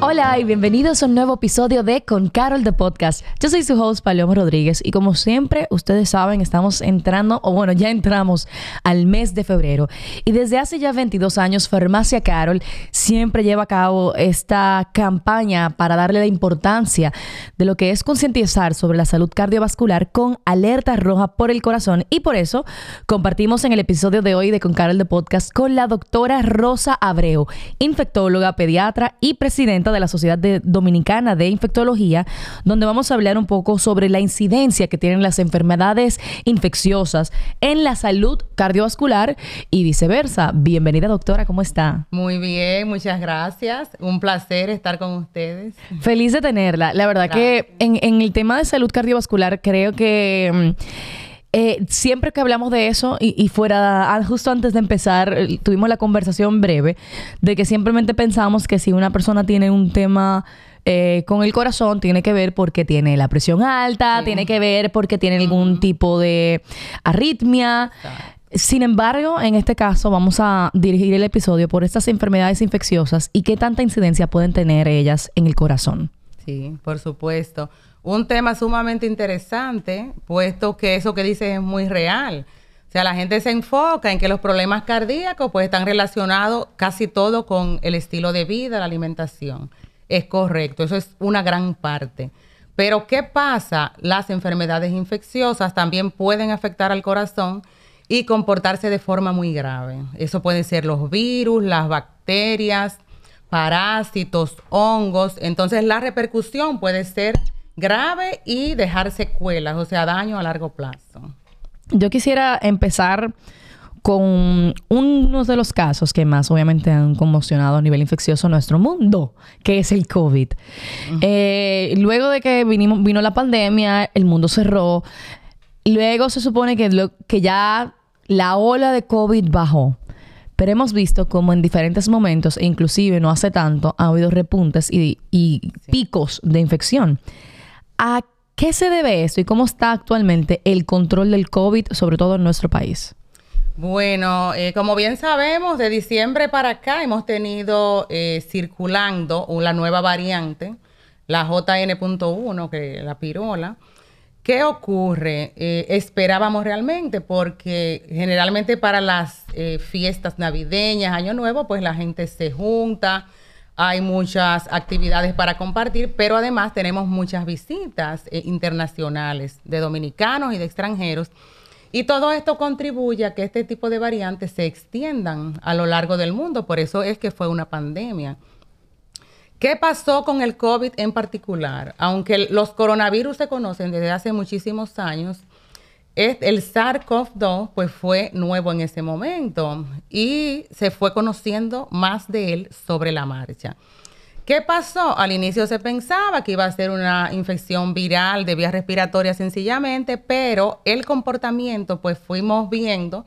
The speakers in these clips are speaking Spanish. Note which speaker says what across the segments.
Speaker 1: Hola y bienvenidos a un nuevo episodio de Con Carol de Podcast. Yo soy su host Paloma Rodríguez y como siempre ustedes saben estamos entrando, o bueno ya entramos al mes de febrero y desde hace ya 22 años Farmacia Carol siempre lleva a cabo esta campaña para darle la importancia de lo que es concientizar sobre la salud cardiovascular con alerta roja por el corazón y por eso compartimos en el episodio de hoy de Con Carol de Podcast con la doctora Rosa Abreu, infectóloga, pediatra y presidenta de la Sociedad Dominicana de Infectología, donde vamos a hablar un poco sobre la incidencia que tienen las enfermedades infecciosas en la salud cardiovascular y viceversa. Bienvenida, doctora, ¿cómo está?
Speaker 2: Muy bien, muchas gracias. Un placer estar con ustedes.
Speaker 1: Feliz de tenerla. La verdad que en, en el tema de salud cardiovascular creo que... Eh, siempre que hablamos de eso, y, fuera, ah, justo antes de empezar, eh, tuvimos la conversación breve de que simplemente pensamos que si una persona tiene un tema eh, con el corazón, tiene que ver porque tiene la presión alta, tiene que ver porque tiene algún tipo de arritmia. Sin embargo, en este caso vamos a dirigir el episodio por estas enfermedades infecciosas y qué tanta incidencia pueden tener ellas en el corazón.
Speaker 2: Sí, por supuesto un tema sumamente interesante, puesto que eso que dice es muy real. O sea, la gente se enfoca en que los problemas cardíacos pues están relacionados casi todo con el estilo de vida, la alimentación. Es correcto, eso es una gran parte. Pero ¿qué pasa? Las enfermedades infecciosas también pueden afectar al corazón y comportarse de forma muy grave. Eso pueden ser los virus, las bacterias, parásitos, hongos. Entonces la repercusión puede ser grave y dejar secuelas, o sea, daño a largo plazo.
Speaker 1: Yo quisiera empezar con uno de los casos que más obviamente han conmocionado a nivel infeccioso nuestro mundo, que es el COVID. Eh, luego de que vinimos, vino la pandemia, el mundo cerró, luego se supone que, que ya la ola de COVID bajó. Pero hemos visto como en diferentes momentos, e inclusive no hace tanto, ha habido repuntes y, picos de infección. ¿A qué se debe esto y cómo está actualmente el control del COVID, sobre todo en nuestro país?
Speaker 2: Bueno, eh, como bien sabemos, de diciembre para acá hemos tenido eh, circulando una nueva variante, la JN.1, que la pirola. ¿Qué ocurre? Eh, esperábamos realmente porque generalmente para las fiestas navideñas, Año Nuevo, pues la gente se junta, hay muchas actividades para compartir, pero además tenemos muchas visitas eh, internacionales de dominicanos y de extranjeros. Y todo esto contribuye a que este tipo de variantes se extiendan a lo largo del mundo. Por eso es que fue una pandemia. ¿Qué pasó con el COVID en particular? Aunque los coronavirus se conocen desde hace muchísimos años, el SARS-CoV-2 pues fue nuevo en ese momento y se fue conociendo más de él sobre la marcha. ¿Qué pasó? Al inicio se pensaba que iba a ser una infección viral de vías respiratorias sencillamente, pero el comportamiento pues fuimos viendo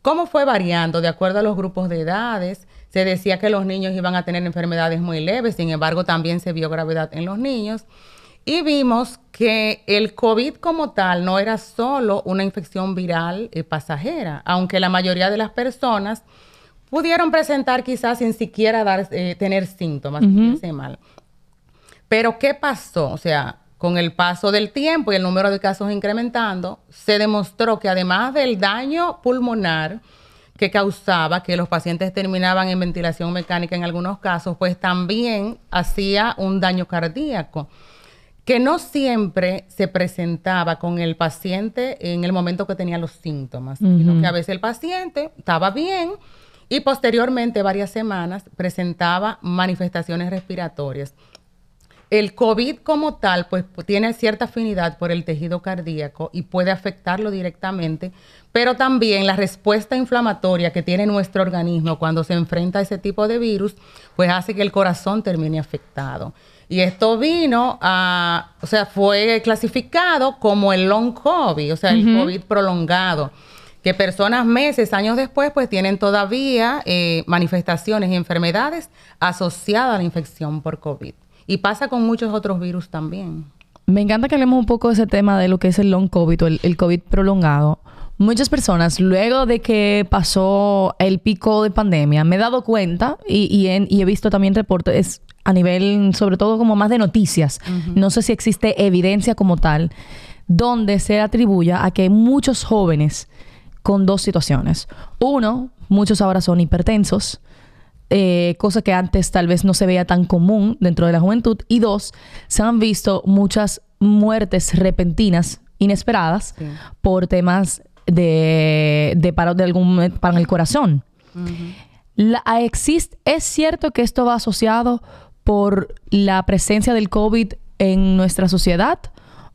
Speaker 2: cómo fue variando de acuerdo a los grupos de edades. Se decía que los niños iban a tener enfermedades muy leves, sin embargo también se vio gravedad en los niños. Y vimos que el COVID como tal no era solo una infección viral eh, pasajera, aunque la mayoría de las personas pudieron presentar quizás sin siquiera dar, eh, tener síntomas, mal. Pero ¿qué pasó? O sea, con el paso del tiempo y el número de casos incrementando, se demostró que además del daño pulmonar que causaba que los pacientes terminaban en ventilación mecánica en algunos casos, pues también hacía un daño cardíaco que no siempre se presentaba con el paciente en el momento que tenía los síntomas, sino que a veces el paciente estaba bien y posteriormente, varias semanas, presentaba manifestaciones respiratorias. El COVID como tal, pues tiene cierta afinidad por el tejido cardíaco y puede afectarlo directamente, pero también la respuesta inflamatoria que tiene nuestro organismo cuando se enfrenta a ese tipo de virus, pues hace que el corazón termine afectado. Y esto vino a, o sea, fue clasificado como el long COVID, o sea, el COVID prolongado, que personas meses, años después, pues tienen todavía eh, manifestaciones y enfermedades asociadas a la infección por COVID. Y pasa con muchos otros virus también.
Speaker 1: Me encanta que hablemos un poco de ese tema de lo que es el long COVID o el, COVID prolongado. Muchas personas, luego de que pasó el pico de pandemia, me he dado cuenta y, he visto también reportes a nivel, sobre todo como más de noticias. No sé si existe evidencia como tal, donde se atribuya a que muchos jóvenes con dos situaciones. Uno, muchos ahora son hipertensos, eh, cosa que antes tal vez no se veía tan común dentro de la juventud. Y dos, se han visto muchas muertes repentinas, inesperadas, por temas de, de de algún para el corazón. existe, ¿Es cierto que esto va asociado por la presencia del COVID en nuestra sociedad?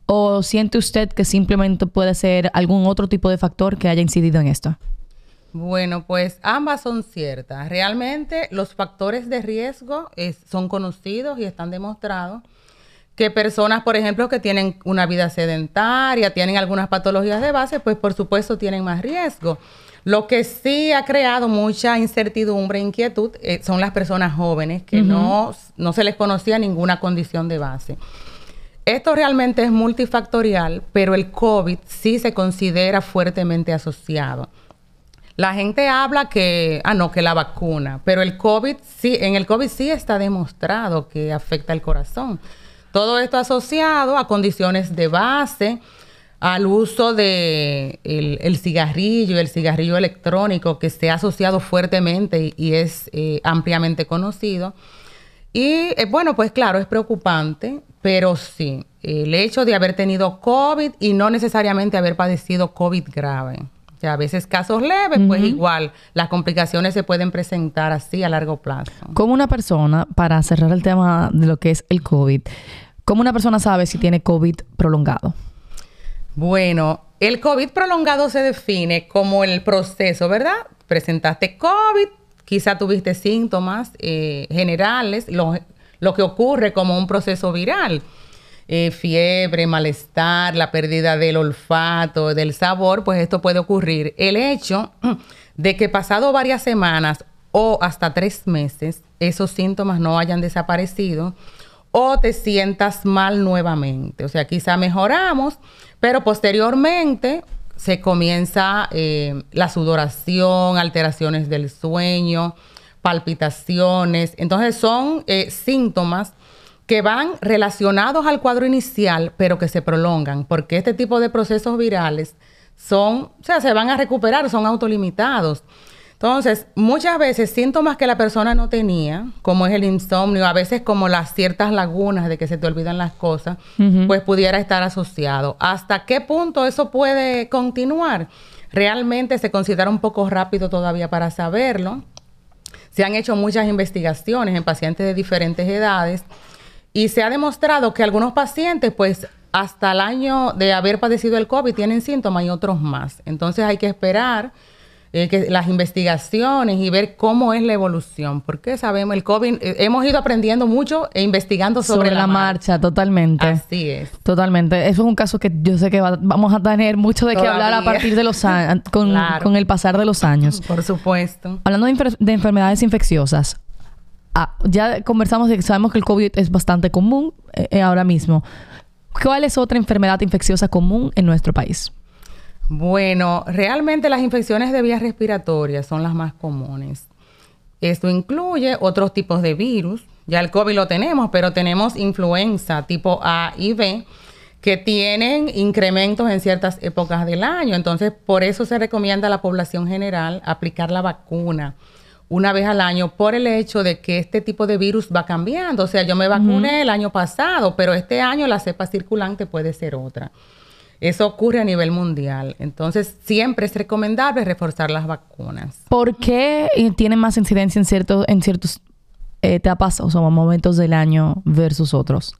Speaker 1: ¿O siente usted que simplemente puede ser algún otro tipo de factor que haya incidido en esto?
Speaker 2: Bueno, pues ambas son ciertas. Realmente los factores de riesgo son conocidos y están demostrados que personas, por ejemplo, que tienen una vida sedentaria, tienen algunas patologías de base, pues por supuesto tienen más riesgo. Lo que sí ha creado mucha incertidumbre e inquietud eh, son las personas jóvenes que no, no se les conocía ninguna condición de base. Esto realmente es multifactorial, pero el COVID sí se considera fuertemente asociado. La gente habla que, ah, no, que la vacuna, pero el COVID sí, en el COVID sí está demostrado que afecta el corazón. Todo esto asociado a condiciones de base, al uso de el, cigarrillo y el cigarrillo electrónico que se ha asociado fuertemente y, es eh, ampliamente conocido. Y eh, bueno, pues claro, es preocupante, pero sí, el hecho de haber tenido COVID y no necesariamente haber padecido COVID grave. A veces casos leves, pues igual las complicaciones se pueden presentar así a largo plazo.
Speaker 1: Como una persona, para cerrar el tema de lo que es el COVID, ¿cómo una persona sabe si tiene COVID prolongado?
Speaker 2: Bueno, el COVID prolongado se define como el proceso, ¿verdad? Presentaste COVID, quizá tuviste síntomas eh, generales, lo, lo que ocurre como un proceso viral. Eh, fiebre, malestar, la pérdida del olfato, del sabor, pues esto puede ocurrir. El hecho de que pasado varias semanas o hasta tres meses esos síntomas no hayan desaparecido o te sientas mal nuevamente. O sea, quizá mejoramos, pero posteriormente se comienza eh, la sudoración, alteraciones del sueño, palpitaciones. Entonces son eh, síntomas que van relacionados al cuadro inicial, pero que se prolongan, porque este tipo de procesos virales son, o sea, se van a recuperar, son autolimitados. Entonces, muchas veces síntomas que la persona no tenía, como es el insomnio, a veces como las ciertas lagunas de que se te olvidan las cosas, pues pudiera estar asociado. ¿Hasta qué punto eso puede continuar? Realmente se considera un poco rápido todavía para saberlo. Se han hecho muchas investigaciones en pacientes de diferentes edades y se ha demostrado que algunos pacientes, pues, hasta el año de haber padecido el COVID tienen síntomas y otros más. Entonces hay que esperar eh, que las investigaciones y ver cómo es la evolución. Porque sabemos, el COVID, eh, hemos ido aprendiendo mucho e investigando sobre,
Speaker 1: la, marcha. totalmente.
Speaker 2: Así es.
Speaker 1: Totalmente. Eso es un caso que yo sé que vamos a tener mucho de qué hablar a partir de los años, con, con, el pasar de los años.
Speaker 2: Por supuesto.
Speaker 1: Hablando de enfermedades infecciosas, Ah, ya conversamos de que sabemos que el COVID es bastante común eh, eh, ahora mismo. ¿Cuál es otra enfermedad infecciosa común en nuestro país?
Speaker 2: Bueno, realmente las infecciones de vías respiratorias son las más comunes. Esto incluye otros tipos de virus. Ya el COVID lo tenemos, pero tenemos influenza tipo A y B que tienen incrementos en ciertas épocas del año. Entonces, por eso se recomienda a la población general aplicar la vacuna una vez al año por el hecho de que este tipo de virus va cambiando. O sea, yo me vacuné el año pasado, pero este año la cepa circulante puede ser otra. Eso ocurre a nivel mundial. Entonces, siempre es recomendable reforzar las vacunas.
Speaker 1: ¿Por qué tienen más incidencia en, ciertos en ciertos etapas o momentos del año versus otros?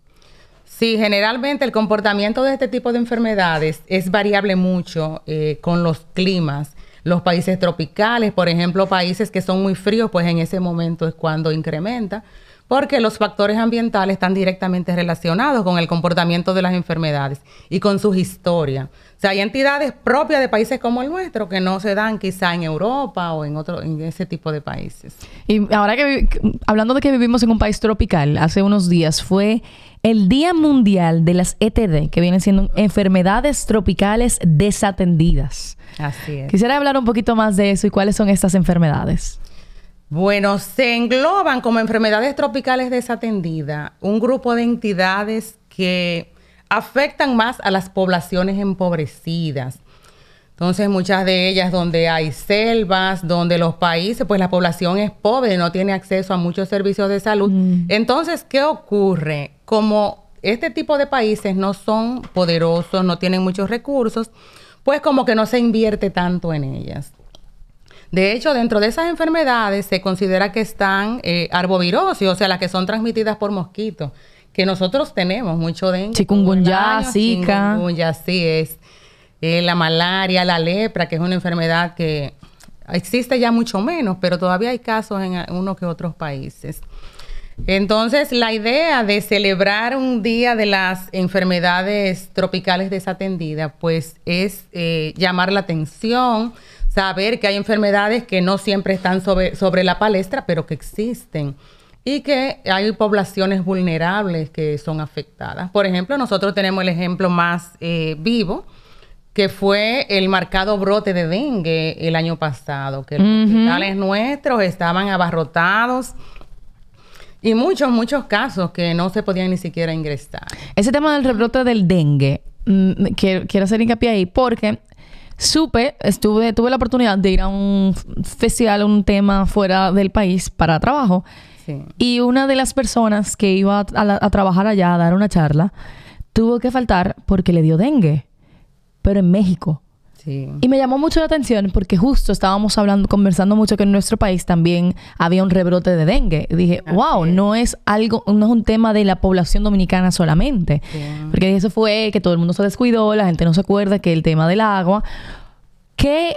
Speaker 2: Sí, generalmente el comportamiento de este tipo de enfermedades es variable mucho eh, con los climas los países tropicales, por ejemplo, países que son muy fríos, pues en ese momento es cuando incrementa. Porque los factores ambientales están directamente relacionados con el comportamiento de las enfermedades y con sus historias. O sea, hay entidades propias de países como el nuestro que no se dan quizá en Europa o en otro, en ese tipo de países.
Speaker 1: Y ahora que hablando de que vivimos en un país tropical, hace unos días fue el Día Mundial de las ETD, que vienen siendo enfermedades tropicales desatendidas.
Speaker 2: Así es.
Speaker 1: Quisiera hablar un poquito más de eso y cuáles son estas enfermedades.
Speaker 2: Bueno, se engloban como enfermedades tropicales desatendidas un grupo de entidades que afectan más a las poblaciones empobrecidas. Entonces, muchas de ellas donde hay selvas, donde los países, pues la población es pobre, no tiene acceso a muchos servicios de salud. Mm. Entonces, ¿qué ocurre? Como este tipo de países no son poderosos, no tienen muchos recursos, pues como que no se invierte tanto en ellas. De hecho, dentro de esas enfermedades se considera que están eh, arbovirosis, o sea, las que son transmitidas por mosquitos, que nosotros tenemos mucho de
Speaker 1: Chikungunya, Zika.
Speaker 2: Chikungunya, sí es. Eh, la malaria, la lepra, que es una enfermedad que existe ya mucho menos, pero todavía hay casos en unos que otros países. Entonces, la idea de celebrar un día de las enfermedades tropicales desatendidas, pues es eh, llamar la atención, saber que hay enfermedades que no siempre están sobre, sobre la palestra, pero que existen y que hay poblaciones vulnerables que son afectadas. Por ejemplo, nosotros tenemos el ejemplo más eh, vivo, que fue el marcado brote de dengue el año pasado, que los hospitales nuestros estaban abarrotados y muchos, muchos casos que no se podían ni siquiera ingresar.
Speaker 1: Ese tema del rebrote del dengue, mm, quiero, quiero hacer hincapié ahí porque supe, estuve, tuve la oportunidad de ir a un festival, un tema fuera del país para trabajo. Y una de las personas que iba a, trabajar allá a dar una charla tuvo que faltar porque le dio dengue, pero en México. Y me llamó mucho la atención porque justo estábamos hablando, conversando mucho que en nuestro país también había un rebrote de dengue. Y dije, wow, no es algo, no es un tema de la población dominicana solamente. Porque eso fue que todo el mundo se descuidó, la gente no se acuerda que el tema del agua. ¿Qué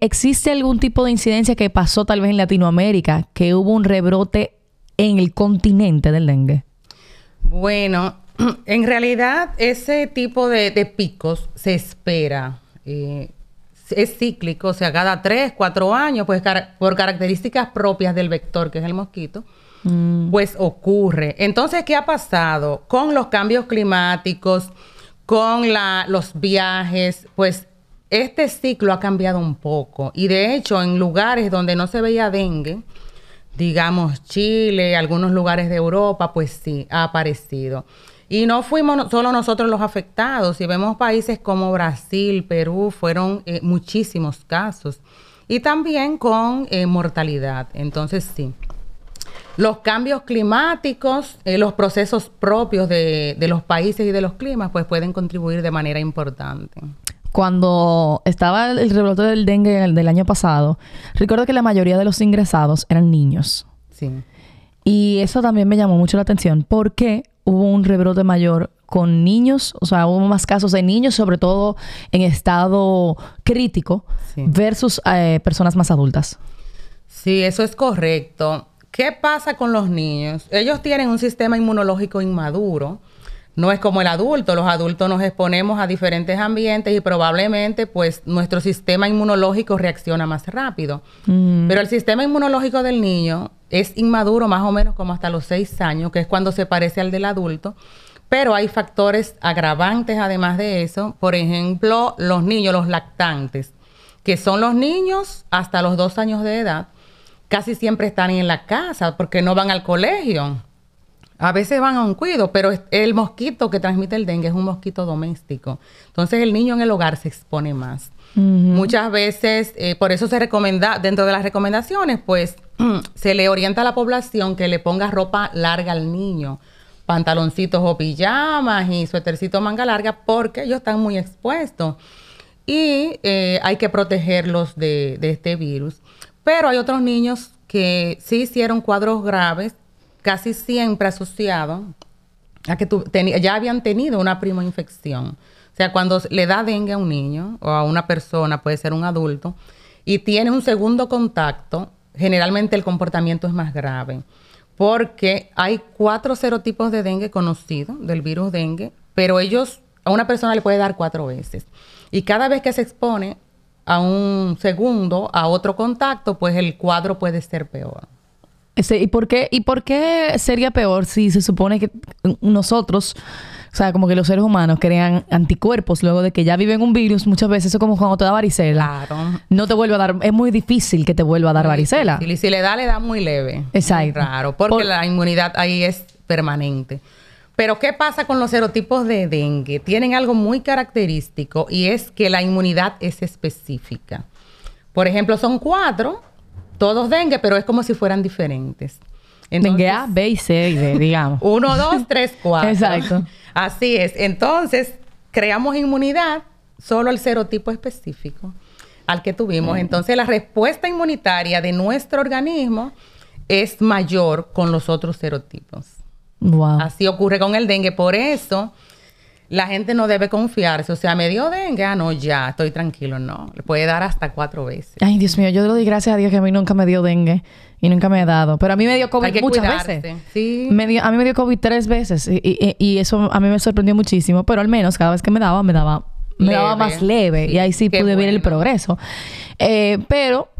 Speaker 1: existe algún tipo de incidencia que pasó tal vez en Latinoamérica, que hubo un rebrote en el continente del dengue?
Speaker 2: Bueno, en realidad ese tipo de picos se espera eh, es cíclico, o sea, cada tres, cuatro años, pues por características propias del vector, que es el mosquito, mm. pues ocurre. Entonces, ¿qué ha pasado? Con los cambios climáticos, con los viajes, pues este ciclo ha cambiado un poco. Y de hecho, en lugares donde no se veía dengue, digamos Chile, algunos lugares de Europa, pues sí, ha aparecido. Y no fuimos solo nosotros los afectados. Si vemos países como Brasil, Perú, fueron eh, muchísimos casos. Y también con eh, mortalidad. Entonces, sí. Los cambios climáticos, eh, los procesos propios de, de, los países y de los climas, pues pueden contribuir de manera importante.
Speaker 1: Cuando estaba el rebrote del dengue del año pasado, recuerdo que la mayoría de los ingresados eran niños.
Speaker 2: Sí.
Speaker 1: Y eso también me llamó mucho la atención porque hubo un rebrote mayor con niños, o sea, hubo más casos de niños, sobre todo en estado crítico, versus eh, personas más adultas.
Speaker 2: Sí, eso es correcto. ¿Qué pasa con los niños? Ellos tienen un sistema inmunológico inmaduro. No es como el adulto. Los adultos nos exponemos a diferentes ambientes y probablemente pues nuestro sistema inmunológico reacciona más rápido. Mm. Pero el sistema inmunológico del niño es inmaduro más o menos como hasta los seis años, que es cuando se parece al del adulto. Pero hay factores agravantes además de eso. Por ejemplo, los niños, los lactantes, que son los niños hasta los dos años de edad, casi siempre están en la casa porque no van al colegio. A veces van a un cuido, pero el mosquito que transmite el dengue es un mosquito doméstico. Entonces el niño en el hogar se expone más. Muchas veces, eh, por eso se recomienda, dentro de las recomendaciones, pues se le orienta a la población que le ponga ropa larga al niño, pantaloncitos o pijamas y suétercito manga larga, porque ellos están muy expuestos y eh, hay que protegerlos de, este virus. Pero hay otros niños que sí hicieron cuadros graves, casi siempre asociados a que ya habían tenido una prima infección. O sea, cuando le da dengue a un niño o a una persona, puede ser un adulto, y tiene un segundo contacto, generalmente el comportamiento es más grave, porque hay cuatro serotipos de dengue conocidos del virus dengue, pero ellos, a una persona le puede dar cuatro veces. Y cada vez que se expone a un segundo, a otro contacto, pues el cuadro puede ser peor.
Speaker 1: ¿Y, por qué, ¿Y por qué sería peor si se supone que nosotros, o sea, como que los seres humanos crean anticuerpos luego de que ya viven un virus? Muchas veces eso es como cuando te da varicela.
Speaker 2: Claro.
Speaker 1: No te vuelve a dar, es muy difícil que te vuelva a dar varicela.
Speaker 2: Y si le da, le da muy leve.
Speaker 1: Exacto.
Speaker 2: Raro, porque la inmunidad ahí es permanente. Pero ¿qué pasa con los serotipos de dengue? Tienen algo muy característico y es que la inmunidad es específica. Por ejemplo, son cuatro todos dengue, pero es como si fueran diferentes.
Speaker 1: dengue A, B y C y D, digamos.
Speaker 2: Uno, dos, tres, cuatro.
Speaker 1: Exacto.
Speaker 2: Así es. Entonces, creamos inmunidad solo al serotipo específico al que tuvimos. Entonces, la respuesta inmunitaria de nuestro organismo es mayor con los otros serotipos.
Speaker 1: Wow.
Speaker 2: Así ocurre con el dengue. Por eso la gente no debe confiarse. O sea, me dio dengue, ah, no, ya, estoy tranquilo. No, le puede dar hasta cuatro veces.
Speaker 1: Ay, Dios mío, yo le doy gracias a Dios que a mí nunca me dio dengue y nunca me ha dado. Pero a mí me dio COVID muchas veces.
Speaker 2: Sí.
Speaker 1: a mí me dio COVID tres veces y, eso a mí me sorprendió muchísimo. Pero al menos cada vez que me daba, me daba, me daba más leve y ahí sí pude ver el progreso. Eh, pero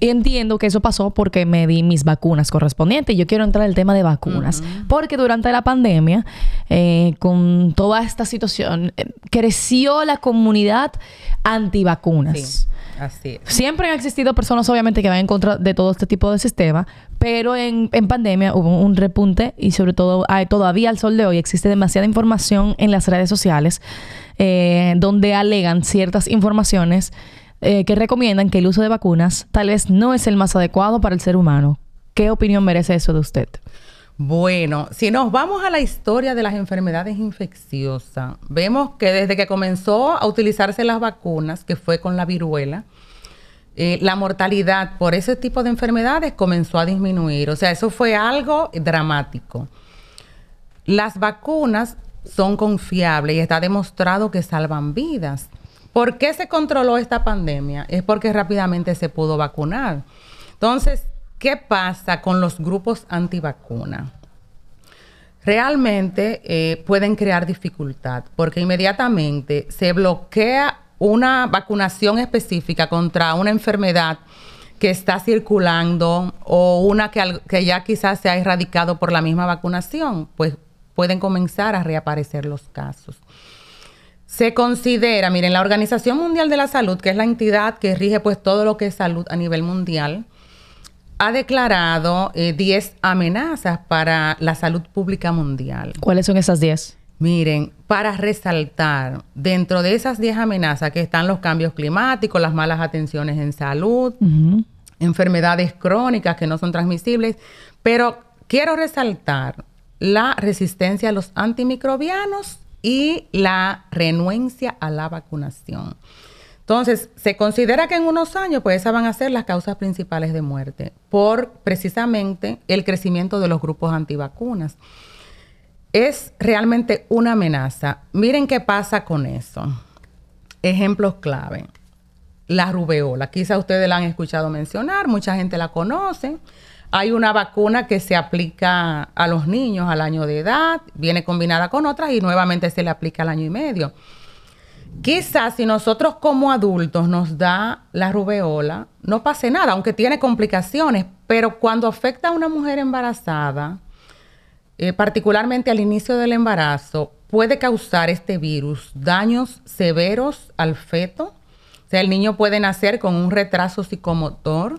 Speaker 1: entiendo que eso pasó porque me di mis vacunas correspondientes. Yo quiero entrar al tema de vacunas. Porque durante la pandemia, eh, con toda esta situación, eh, creció la comunidad antivacunas.
Speaker 2: Sí, así es.
Speaker 1: Siempre han existido personas, obviamente, que van en contra de todo este tipo de sistema, pero en, pandemia hubo un repunte y sobre todo hay, todavía al sol de hoy existe demasiada información en las redes sociales eh, donde alegan ciertas informaciones eh, que recomiendan que el uso de vacunas tal vez no es el más adecuado para el ser humano. ¿Qué opinión merece eso de usted?
Speaker 2: Bueno, si nos vamos a la historia de las enfermedades infecciosas, vemos que desde que comenzó a utilizarse las vacunas, que fue con la viruela, eh, la mortalidad por ese tipo de enfermedades comenzó a disminuir. O sea, eso fue algo dramático. Las vacunas son confiables y está demostrado que salvan vidas. ¿Por qué se controló esta pandemia? Es porque rápidamente se pudo vacunar. Entonces, ¿qué pasa con los grupos antivacunas? Realmente eh, pueden crear dificultad porque inmediatamente se bloquea una vacunación específica contra una enfermedad que está circulando o una que, que ya quizás se ha erradicado por la misma vacunación, pues pueden comenzar a reaparecer los casos. Se considera, miren, la Organización Mundial de la Salud, que es la entidad que rige pues todo lo que es salud a nivel mundial, ha declarado 10 eh, amenazas para la salud pública mundial.
Speaker 1: ¿Cuáles son esas 10?
Speaker 2: Miren, para resaltar, dentro de esas 10 amenazas que están los cambios climáticos, las malas atenciones en salud, enfermedades crónicas que no son transmisibles, pero quiero resaltar la resistencia a los antimicrobianos y la renuencia a la vacunación. Entonces, se considera que en unos años, pues esas van a ser las causas principales de muerte por precisamente el crecimiento de los grupos antivacunas. Es realmente una amenaza. Miren qué pasa con eso. Ejemplos clave. La rubeola. Quizá ustedes la han escuchado mencionar, mucha gente la conoce. Hay una vacuna que se aplica a los niños al año de edad, viene combinada con otras y nuevamente se le aplica al año y medio. Quizás si nosotros como adultos nos da la rubeola, no pase nada, aunque tiene complicaciones, pero cuando afecta a una mujer embarazada, eh, particularmente al inicio del embarazo, puede causar este virus daños severos al feto. O sea, el niño puede nacer con un retraso psicomotor,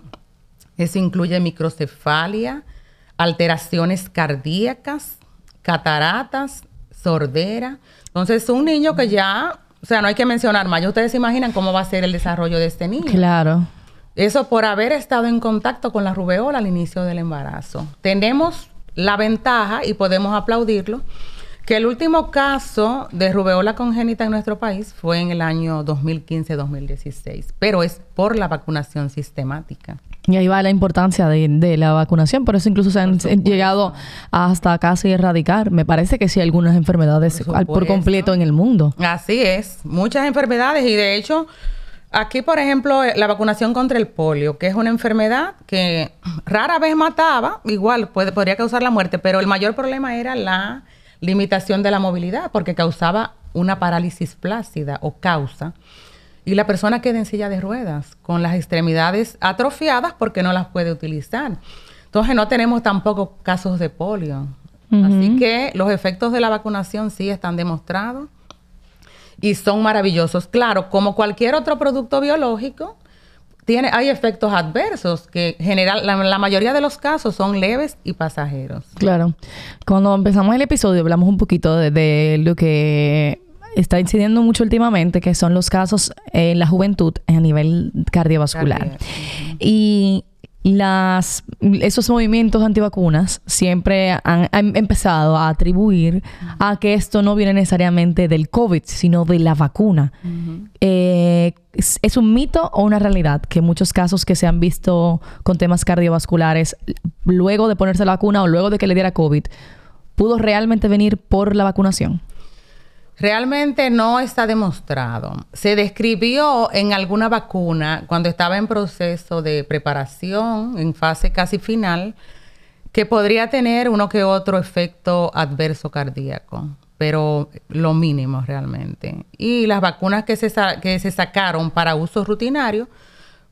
Speaker 2: eso incluye microcefalia, alteraciones cardíacas, cataratas, sordera. Entonces, un niño que ya, o sea, no hay que mencionar más. Ya ustedes se imaginan cómo va a ser el desarrollo de este niño.
Speaker 1: Claro.
Speaker 2: Eso por haber estado en contacto con la rubeola al inicio del embarazo. Tenemos la ventaja, y podemos aplaudirlo, que el último caso de rubeola congénita en nuestro país fue en el año 2015-2016, pero es por la vacunación sistemática.
Speaker 1: Y ahí va la importancia de, la vacunación, por eso incluso se han llegado hasta casi erradicar. Me parece que sí algunas enfermedades por, completo en el mundo.
Speaker 2: Así es, muchas enfermedades y de hecho Aquí, por ejemplo, eh, la vacunación contra el polio, que es una enfermedad que rara vez mataba, igual puede, podría causar la muerte, pero el mayor problema era la limitación de la movilidad, porque causaba una parálisis plácida o causa. Y la persona queda en silla de ruedas, con las extremidades atrofiadas porque no las puede utilizar. Entonces no tenemos tampoco casos de polio. Así que los efectos de la vacunación sí están demostrados y son maravillosos. Claro, como cualquier otro producto biológico, tiene, hay efectos adversos que general, la, mayoría de los casos son leves y pasajeros.
Speaker 1: Claro. Cuando empezamos el episodio hablamos un poquito de, lo que está incidiendo mucho últimamente, que son los casos en la juventud a nivel cardiovascular. Y las, esos movimientos antivacunas siempre han, empezado a atribuir a que esto no viene necesariamente del COVID, sino de la vacuna. Eh, ¿es, un mito o una realidad que muchos casos que se han visto con temas cardiovasculares, luego de ponerse la vacuna o luego de que le diera COVID, pudo realmente venir por la vacunación?
Speaker 2: Realmente no está demostrado. Se describió en alguna vacuna cuando estaba en proceso de preparación, en fase casi final, que podría tener uno que otro efecto adverso cardíaco, pero lo mínimo realmente. Y las vacunas que se, que se sacaron para uso rutinario,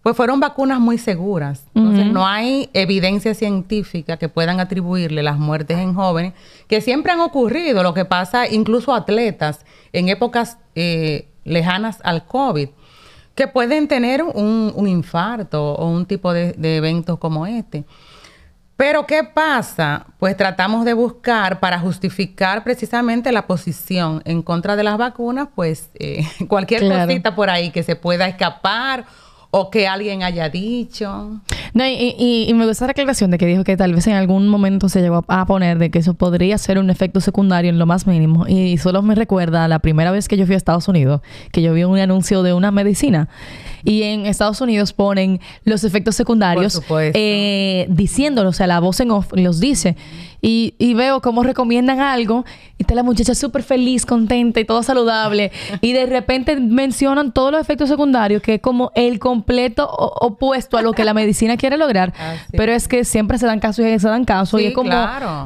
Speaker 2: pues fueron vacunas muy seguras. Entonces, no hay evidencia científica que puedan atribuirle las muertes en jóvenes, que siempre han ocurrido, lo que pasa incluso atletas en épocas eh, lejanas al COVID, que pueden tener un, infarto o un tipo de, eventos como este. Pero ¿qué pasa? Pues tratamos de buscar para justificar precisamente la posición en contra de las vacunas, pues eh, cualquier cosita por ahí que se pueda escapar o que alguien haya dicho.
Speaker 1: No, y, me gusta la aclaración de que dijo que tal vez en algún momento se llegó a poner de que eso podría ser un efecto secundario en lo más mínimo. Y solo me recuerda la primera vez que yo fui a Estados Unidos, que yo vi un anuncio de una medicina. Y en Estados Unidos ponen los efectos secundarios eh, diciéndolo, o sea, la voz en off los dice. Y, y veo cómo recomiendan algo y está la muchacha súper feliz, contenta y todo saludable. y de repente mencionan todos los efectos secundarios, que es como el completo opuesto a lo que la medicina quiere lograr. Pero es que siempre se dan casos y se dan casos. y es como,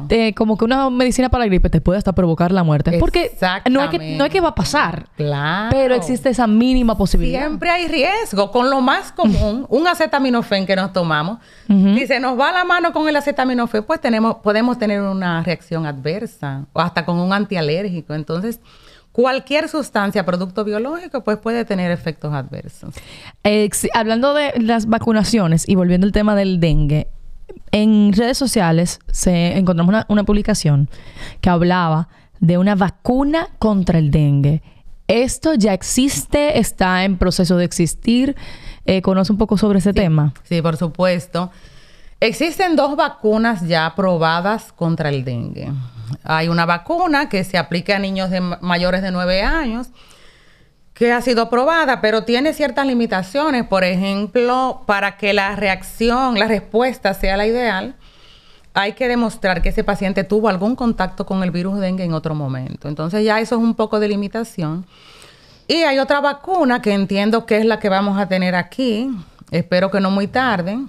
Speaker 1: eh, como que una medicina para la gripe te puede hasta provocar la muerte. Porque no es, que, no es que va a pasar.
Speaker 2: Claro.
Speaker 1: Pero existe esa mínima posibilidad.
Speaker 2: Siempre hay riesgo. Con lo más común, un acetaminofén que nos tomamos, si se nos va la mano con el acetaminofén, pues tenemos, podemos tener una reacción adversa o hasta con un antialérgico. Entonces, cualquier sustancia, producto biológico, pues puede tener efectos adversos.
Speaker 1: hablando de las vacunaciones y volviendo al tema del dengue, en redes sociales se encontramos una, publicación que hablaba de una vacuna contra el dengue. ¿Esto ya existe? ¿Está en proceso de existir? Eh, ¿Conoce un poco sobre ese tema?
Speaker 2: Sí, por supuesto. Existen dos vacunas ya aprobadas contra el dengue. Hay una vacuna que se aplica a niños de mayores de 9 años que ha sido aprobada, pero tiene ciertas limitaciones. Por ejemplo, para que la reacción, la respuesta sea la ideal, hay que demostrar que ese paciente tuvo algún contacto con el virus dengue en otro momento. Entonces ya eso es un poco de limitación. Y hay otra vacuna que entiendo que es la que vamos a tener aquí, espero que no muy tarde,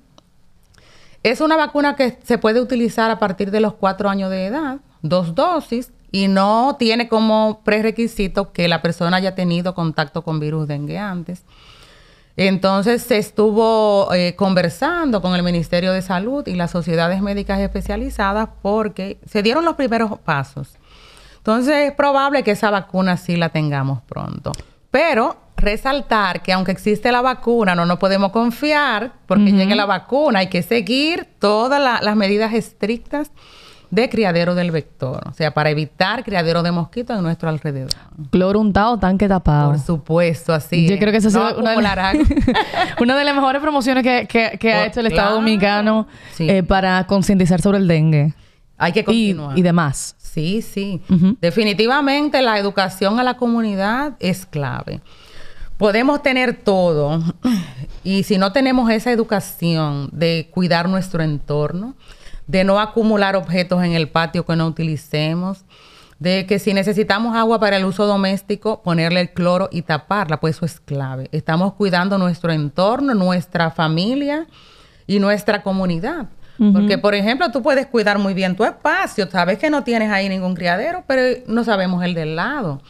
Speaker 2: es una vacuna que se puede utilizar a partir de los cuatro años de edad, dos dosis, y no tiene como prerequisito que la persona haya tenido contacto con virus dengue antes. Entonces se estuvo eh, conversando con el Ministerio de Salud y las sociedades médicas especializadas porque se dieron los primeros pasos. Entonces es probable que esa vacuna sí la tengamos pronto. Pero resaltar que aunque existe la vacuna, no nos podemos confiar porque llegue la vacuna. Hay que seguir todas las medidas estrictas de criadero del vector, o sea, para evitar criadero de mosquitos en nuestro alrededor.
Speaker 1: Cloro untado, tanque tapado.
Speaker 2: Por supuesto, así.
Speaker 1: Yo creo que esa es una, de una, de las mejores promociones que, ha hecho el Estado Dominicano eh, para concientizar sobre el dengue.
Speaker 2: Hay que continuar.
Speaker 1: Y, demás.
Speaker 2: Sí, sí. Definitivamente la educación a la comunidad es clave podemos tener todo y si no tenemos esa educación de cuidar nuestro entorno, de no acumular objetos en el patio que no utilicemos, de que si necesitamos agua para el uso doméstico, ponerle el cloro y taparla, pues eso es clave. Estamos cuidando nuestro entorno, nuestra familia y nuestra comunidad. Porque, por ejemplo, tú puedes cuidar muy bien tu espacio, sabes que no tienes ahí ningún criadero, pero no sabemos el del lado.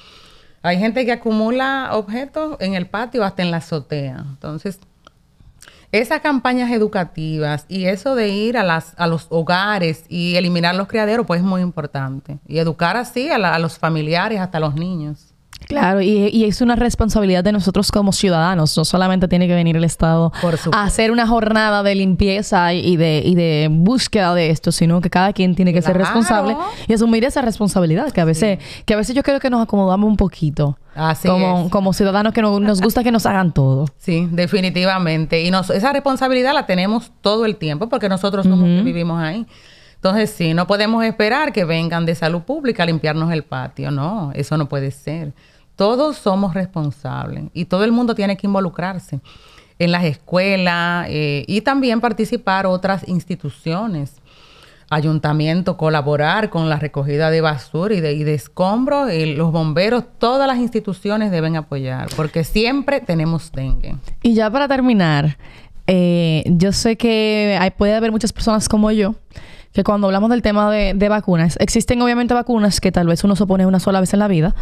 Speaker 2: Hay gente que acumula objetos en el patio hasta en la azotea. Entonces, esas campañas educativas y eso de ir a, las, a los hogares y eliminar los criaderos, pues es muy importante. Y educar así a, a los familiares, hasta los niños.
Speaker 1: Claro, y, es una responsabilidad de nosotros como ciudadanos. No solamente tiene que venir el Estado a hacer una jornada de limpieza y de, y de búsqueda de esto, sino que cada quien tiene que ser responsable y asumir esa responsabilidad, que a veces, que a veces yo creo que nos acomodamos un poquito. como, como ciudadanos que nos gusta que nos hagan todo.
Speaker 2: Sí, definitivamente. Y nos, esa responsabilidad la tenemos todo el tiempo porque nosotros somos que vivimos ahí. Entonces, sí, no podemos esperar que vengan de salud pública a limpiarnos el patio. No, eso no puede ser. Todos somos responsables y todo el mundo tiene que involucrarse en las escuelas eh, y también participar otras instituciones. Ayuntamiento, colaborar con la recogida de basura y de, y de escombros, los bomberos, todas las instituciones deben apoyar, porque siempre tenemos dengue.
Speaker 1: Y ya para terminar, eh, yo sé que hay, puede haber muchas personas como yo que cuando hablamos del tema de, vacunas, existen obviamente vacunas que tal vez uno se pone una sola vez en la vida,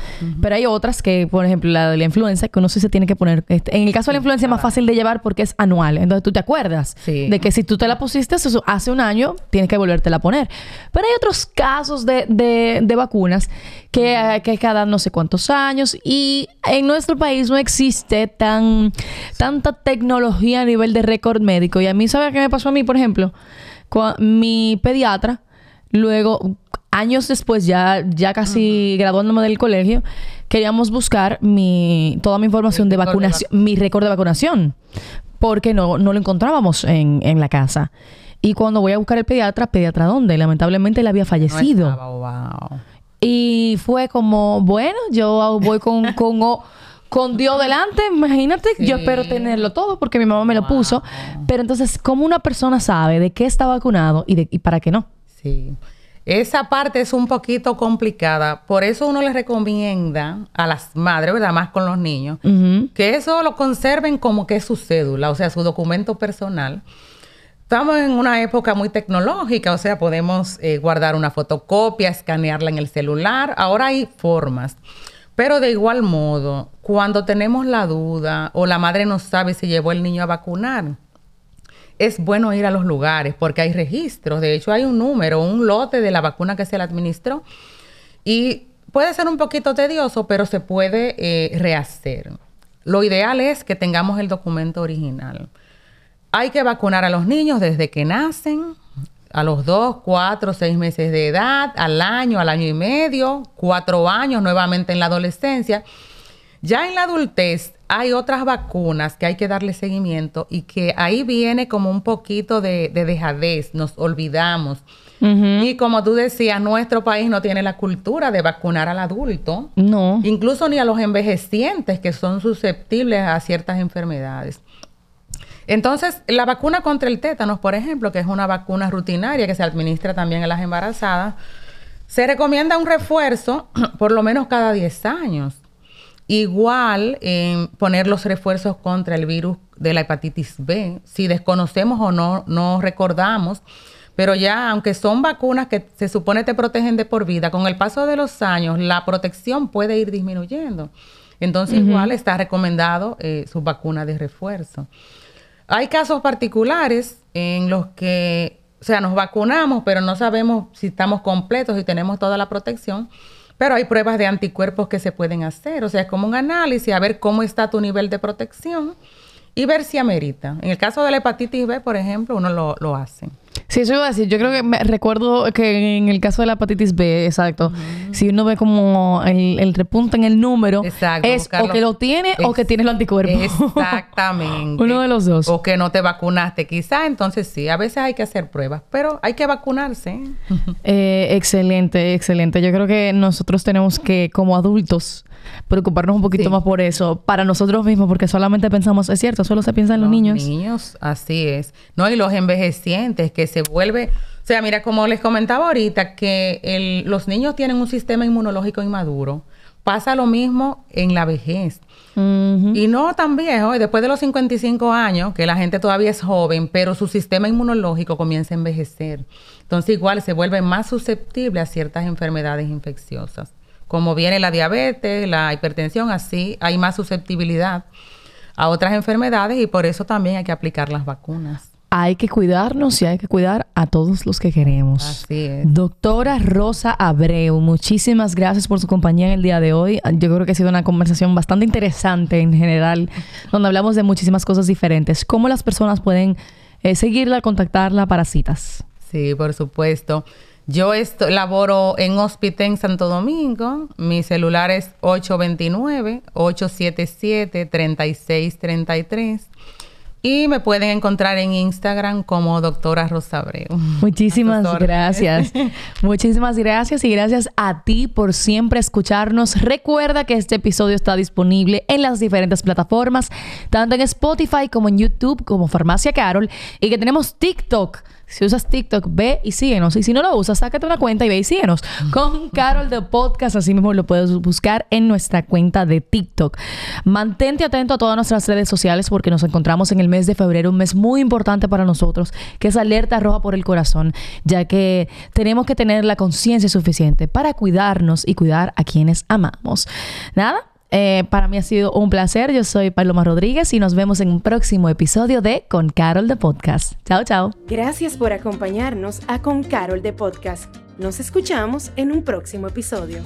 Speaker 1: pero hay otras que, por ejemplo, la de la influenza, que uno sí se tiene que poner. Este, en el caso de la influenza es más fácil de llevar porque es anual. Entonces tú te acuerdas de que si tú te la pusiste hace un año, tienes que volvértela a poner. Pero hay otros casos de, de, vacunas que, que cada no sé cuántos años y en nuestro país no existe tan tanta tecnología a nivel de récord médico. Y a mí, ¿sabes qué me pasó a mí, por ejemplo? Mi pediatra, luego, años después, ya, ya casi graduándome del colegio, queríamos buscar mi, toda mi información de vacunación, mi récord de vacunación, porque no, no lo encontrábamos en, en, la casa. Y cuando voy a buscar el pediatra, ¿pediatra dónde? Lamentablemente él había fallecido. Y fue como, bueno, yo voy con, con con Dios delante, imagínate, yo espero tenerlo todo porque mi mamá me lo puso. Pero entonces, ¿cómo una persona sabe de qué está vacunado y, de, y para qué no?
Speaker 2: Sí. Esa parte es un poquito complicada. Por eso uno le recomienda a las madres, ¿verdad? Más con los niños, que eso lo conserven como que es su cédula, o sea, su documento personal. Estamos en una época muy tecnológica, o sea, podemos eh, guardar una fotocopia, escanearla en el celular. Ahora hay formas. Pero de igual modo, cuando tenemos la duda o la madre no sabe si llevó el niño a vacunar, es bueno ir a los lugares porque hay registros. De hecho, hay un número, un lote de la vacuna que se le administró. Y puede ser un poquito tedioso, pero se puede eh, rehacer. Lo ideal es que tengamos el documento original. Hay que vacunar a los niños desde que nacen a los dos, cuatro, seis meses de edad, al año, al año y medio, cuatro años nuevamente en la adolescencia. Ya en la adultez hay otras vacunas que hay que darle seguimiento y que ahí viene como un poquito de, dejadez, nos olvidamos. Y como tú decías, nuestro país no tiene la cultura de vacunar al adulto.
Speaker 1: No.
Speaker 2: Incluso ni a los envejecientes que son susceptibles a ciertas enfermedades. Entonces, la vacuna contra el tétanos, por ejemplo, que es una vacuna rutinaria que se administra también a las embarazadas, se recomienda un refuerzo por lo menos cada 10 años. Igual en poner los refuerzos contra el virus de la hepatitis B, si desconocemos o no, no recordamos, pero ya aunque son vacunas que se supone te protegen de por vida, con el paso de los años la protección puede ir disminuyendo. Entonces igual está recomendado eh, su vacuna de refuerzo. Hay casos particulares en los que, o sea, nos vacunamos, pero no sabemos si estamos completos y tenemos toda la protección. Pero hay pruebas de anticuerpos que se pueden hacer. O sea, es como un análisis a ver cómo está tu nivel de protección y ver si amerita. En el caso de la hepatitis B, por ejemplo, uno lo, lo hace.
Speaker 1: Sí, eso iba a decir. Yo creo que me recuerdo que en el caso de la hepatitis B, exacto, si uno ve como el, repunte en el número, es o que lo tiene o que tiene los anticuerpos.
Speaker 2: Exactamente.
Speaker 1: uno de los dos.
Speaker 2: O que no te vacunaste, quizá. Entonces sí, a veces hay que hacer pruebas, pero hay que vacunarse.
Speaker 1: Eh, excelente, excelente. Yo creo que nosotros tenemos que, como adultos, preocuparnos un poquito más por eso, para nosotros mismos, porque solamente pensamos, es cierto, solo se piensa en los, los niños.
Speaker 2: niños, así es. No, y los envejecientes, que se vuelve, o sea, mira, como les comentaba ahorita, que los niños tienen un sistema inmunológico inmaduro. Pasa lo mismo en la vejez. Y no tan viejo, y después de los 55 años, que la gente todavía es joven, pero su sistema inmunológico comienza a envejecer. Entonces igual se vuelve más susceptible a ciertas enfermedades infecciosas. Como viene la diabetes, la hipertensión, así hay más susceptibilidad a otras enfermedades y por eso también hay que aplicar las vacunas
Speaker 1: hay que cuidarnos y hay que cuidar a todos los que queremos.
Speaker 2: Así es.
Speaker 1: Doctora Rosa Abreu, muchísimas gracias por su compañía en el día de hoy. Yo creo que ha sido una conversación bastante interesante en general, donde hablamos de muchísimas cosas diferentes. ¿Cómo las personas pueden eh, seguirla, contactarla para citas?
Speaker 2: Sí, por supuesto. Yo laboro en Hospital en Santo Domingo. Mi celular es 829-877-3633. Y me pueden encontrar en Instagram como doctora Rosa Abreu.
Speaker 1: Muchísimas gracias. Muchísimas gracias y gracias a ti por siempre escucharnos. Recuerda que este episodio está disponible en las diferentes plataformas, tanto en Spotify como en YouTube, como Farmacia Carol, y que tenemos TikTok si usas TikTok, ve y síguenos. Y si no lo usas, sácate una cuenta y ve y síguenos. Con Carol de Podcast, así mismo lo puedes buscar en nuestra cuenta de TikTok. Mantente atento a todas nuestras redes sociales porque nos encontramos en el mes de febrero, un mes muy importante para nosotros, que es alerta roja por el corazón, ya que tenemos que tener la conciencia suficiente para cuidarnos y cuidar a quienes amamos. Nada, eh, para mí ha sido un placer. Yo soy Paloma Rodríguez y nos vemos en un próximo episodio de Con Carol de Podcast. Chao, chao.
Speaker 3: Gracias por acompañarnos a Con Carol de Podcast. Nos escuchamos en un próximo episodio.